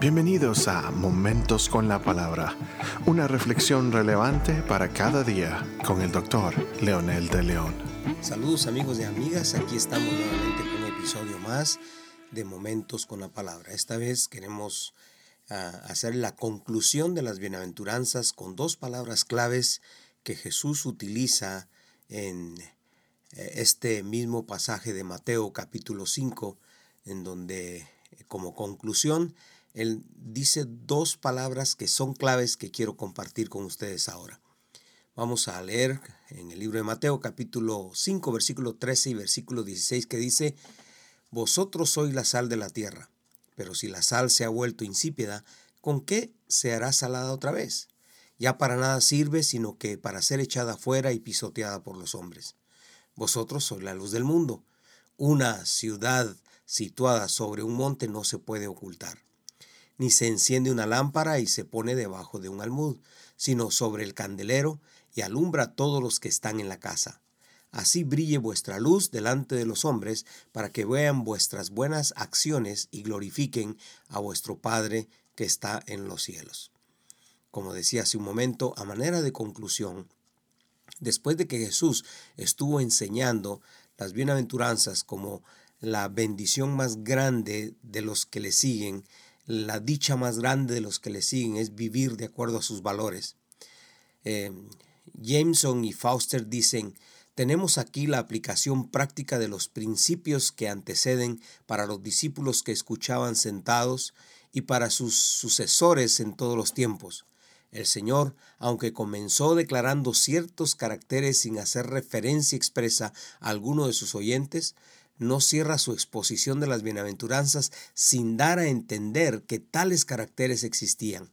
Bienvenidos a Momentos con la Palabra, una reflexión relevante para cada día con el doctor Leonel de León. Saludos amigos y amigas, aquí estamos nuevamente con un episodio más de Momentos con la Palabra. Esta vez queremos ah, hacer la conclusión de las bienaventuranzas con dos palabras claves que Jesús utiliza en eh, este mismo pasaje de Mateo capítulo 5, en donde como conclusión él dice dos palabras que son claves que quiero compartir con ustedes ahora. Vamos a leer en el libro de Mateo capítulo 5 versículo 13 y versículo 16 que dice, Vosotros sois la sal de la tierra, pero si la sal se ha vuelto insípida, ¿con qué se hará salada otra vez? Ya para nada sirve, sino que para ser echada fuera y pisoteada por los hombres. Vosotros sois la luz del mundo. Una ciudad situada sobre un monte no se puede ocultar ni se enciende una lámpara y se pone debajo de un almud, sino sobre el candelero y alumbra a todos los que están en la casa. Así brille vuestra luz delante de los hombres, para que vean vuestras buenas acciones y glorifiquen a vuestro Padre que está en los cielos. Como decía hace un momento, a manera de conclusión, después de que Jesús estuvo enseñando las bienaventuranzas como la bendición más grande de los que le siguen, la dicha más grande de los que le siguen es vivir de acuerdo a sus valores. Eh, Jameson y Fauster dicen, tenemos aquí la aplicación práctica de los principios que anteceden para los discípulos que escuchaban sentados y para sus sucesores en todos los tiempos. El Señor, aunque comenzó declarando ciertos caracteres sin hacer referencia expresa a alguno de sus oyentes, no cierra su exposición de las bienaventuranzas sin dar a entender que tales caracteres existían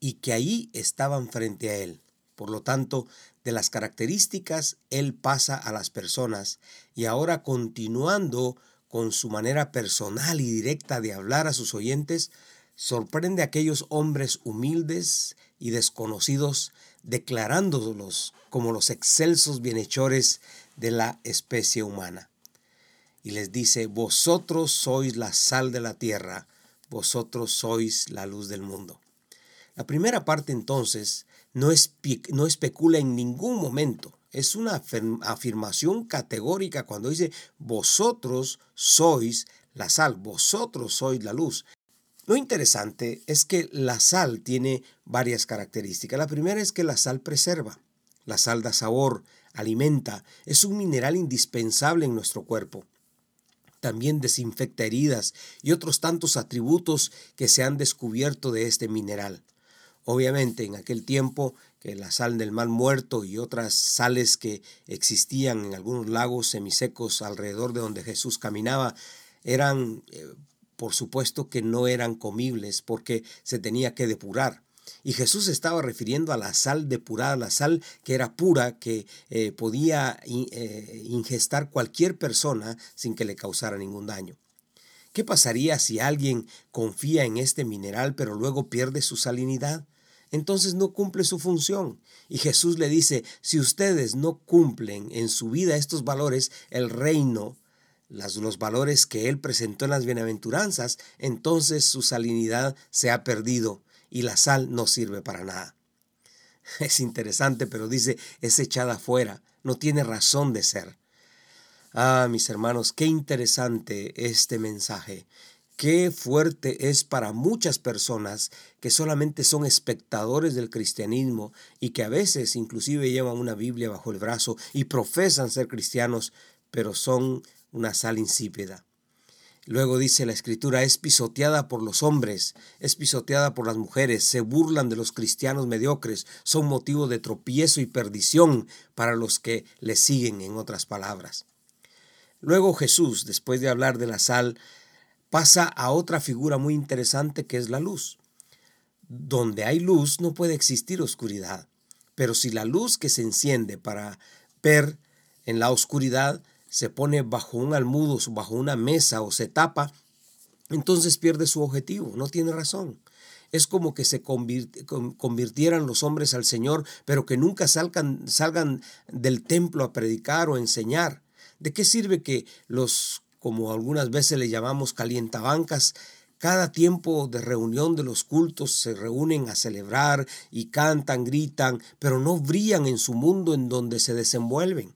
y que ahí estaban frente a él. Por lo tanto, de las características él pasa a las personas y ahora continuando con su manera personal y directa de hablar a sus oyentes, sorprende a aquellos hombres humildes y desconocidos, declarándolos como los excelsos bienhechores de la especie humana y les dice, vosotros sois la sal de la tierra, vosotros sois la luz del mundo. La primera parte entonces no, no especula en ningún momento, es una afirmación categórica cuando dice, vosotros sois la sal, vosotros sois la luz. Lo interesante es que la sal tiene varias características. La primera es que la sal preserva, la sal da sabor, alimenta, es un mineral indispensable en nuestro cuerpo también desinfecta heridas y otros tantos atributos que se han descubierto de este mineral. Obviamente en aquel tiempo que la sal del mal muerto y otras sales que existían en algunos lagos semisecos alrededor de donde Jesús caminaba eran, eh, por supuesto que no eran comibles porque se tenía que depurar. Y Jesús estaba refiriendo a la sal depurada, la sal que era pura, que eh, podía eh, ingestar cualquier persona sin que le causara ningún daño. ¿Qué pasaría si alguien confía en este mineral pero luego pierde su salinidad? Entonces no cumple su función. Y Jesús le dice, si ustedes no cumplen en su vida estos valores, el reino, los valores que Él presentó en las bienaventuranzas, entonces su salinidad se ha perdido y la sal no sirve para nada. Es interesante, pero dice, es echada afuera, no tiene razón de ser. Ah, mis hermanos, qué interesante este mensaje. Qué fuerte es para muchas personas que solamente son espectadores del cristianismo y que a veces inclusive llevan una Biblia bajo el brazo y profesan ser cristianos, pero son una sal insípida. Luego dice la escritura, es pisoteada por los hombres, es pisoteada por las mujeres, se burlan de los cristianos mediocres, son motivo de tropiezo y perdición para los que le siguen, en otras palabras. Luego Jesús, después de hablar de la sal, pasa a otra figura muy interesante que es la luz. Donde hay luz no puede existir oscuridad, pero si la luz que se enciende para ver en la oscuridad se pone bajo un almudo, bajo una mesa o se tapa, entonces pierde su objetivo, no tiene razón. Es como que se convirtieran los hombres al Señor, pero que nunca salgan, salgan del templo a predicar o enseñar. ¿De qué sirve que los, como algunas veces le llamamos calientabancas, Cada tiempo de reunión de los cultos se reúnen a celebrar y cantan, gritan, pero no brillan en su mundo en donde se desenvuelven.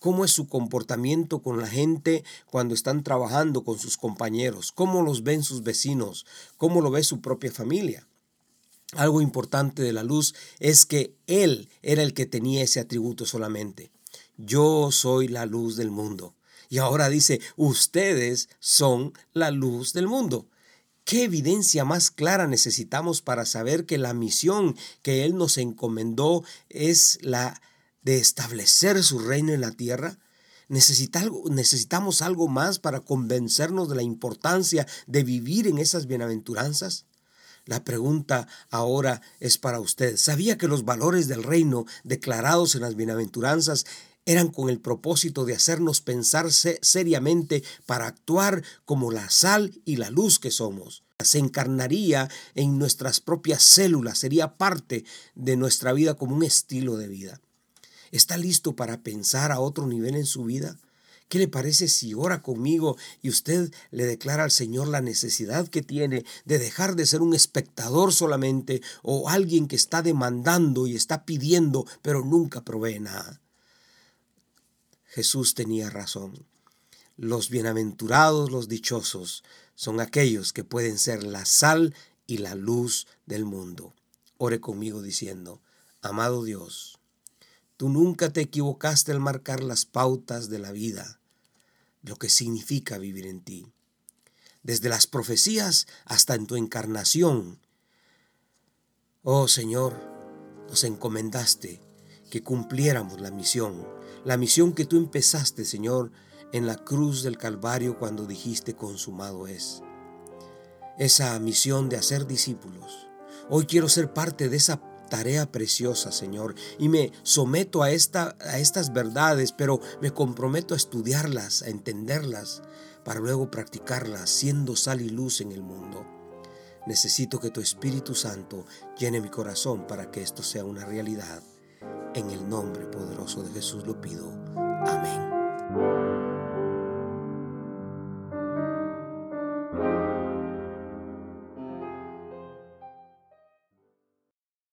¿Cómo es su comportamiento con la gente cuando están trabajando con sus compañeros? ¿Cómo los ven sus vecinos? ¿Cómo lo ve su propia familia? Algo importante de la luz es que Él era el que tenía ese atributo solamente. Yo soy la luz del mundo. Y ahora dice, ustedes son la luz del mundo. ¿Qué evidencia más clara necesitamos para saber que la misión que Él nos encomendó es la de establecer su reino en la tierra? ¿Necesitamos algo más para convencernos de la importancia de vivir en esas bienaventuranzas? La pregunta ahora es para usted. ¿Sabía que los valores del reino declarados en las bienaventuranzas eran con el propósito de hacernos pensar seriamente para actuar como la sal y la luz que somos. Se encarnaría en nuestras propias células, sería parte de nuestra vida como un estilo de vida. ¿Está listo para pensar a otro nivel en su vida? ¿Qué le parece si ora conmigo y usted le declara al Señor la necesidad que tiene de dejar de ser un espectador solamente o alguien que está demandando y está pidiendo pero nunca provee nada? Jesús tenía razón. Los bienaventurados, los dichosos, son aquellos que pueden ser la sal y la luz del mundo. Ore conmigo diciendo, amado Dios, tú nunca te equivocaste al marcar las pautas de la vida, lo que significa vivir en ti. Desde las profecías hasta en tu encarnación. Oh Señor, nos encomendaste que cumpliéramos la misión la misión que tú empezaste, Señor, en la cruz del Calvario cuando dijiste consumado es. Esa misión de hacer discípulos. Hoy quiero ser parte de esa tarea preciosa, Señor, y me someto a, esta, a estas verdades, pero me comprometo a estudiarlas, a entenderlas, para luego practicarlas, siendo sal y luz en el mundo. Necesito que tu Espíritu Santo llene mi corazón para que esto sea una realidad. En el nombre poderoso de Jesús lo pido.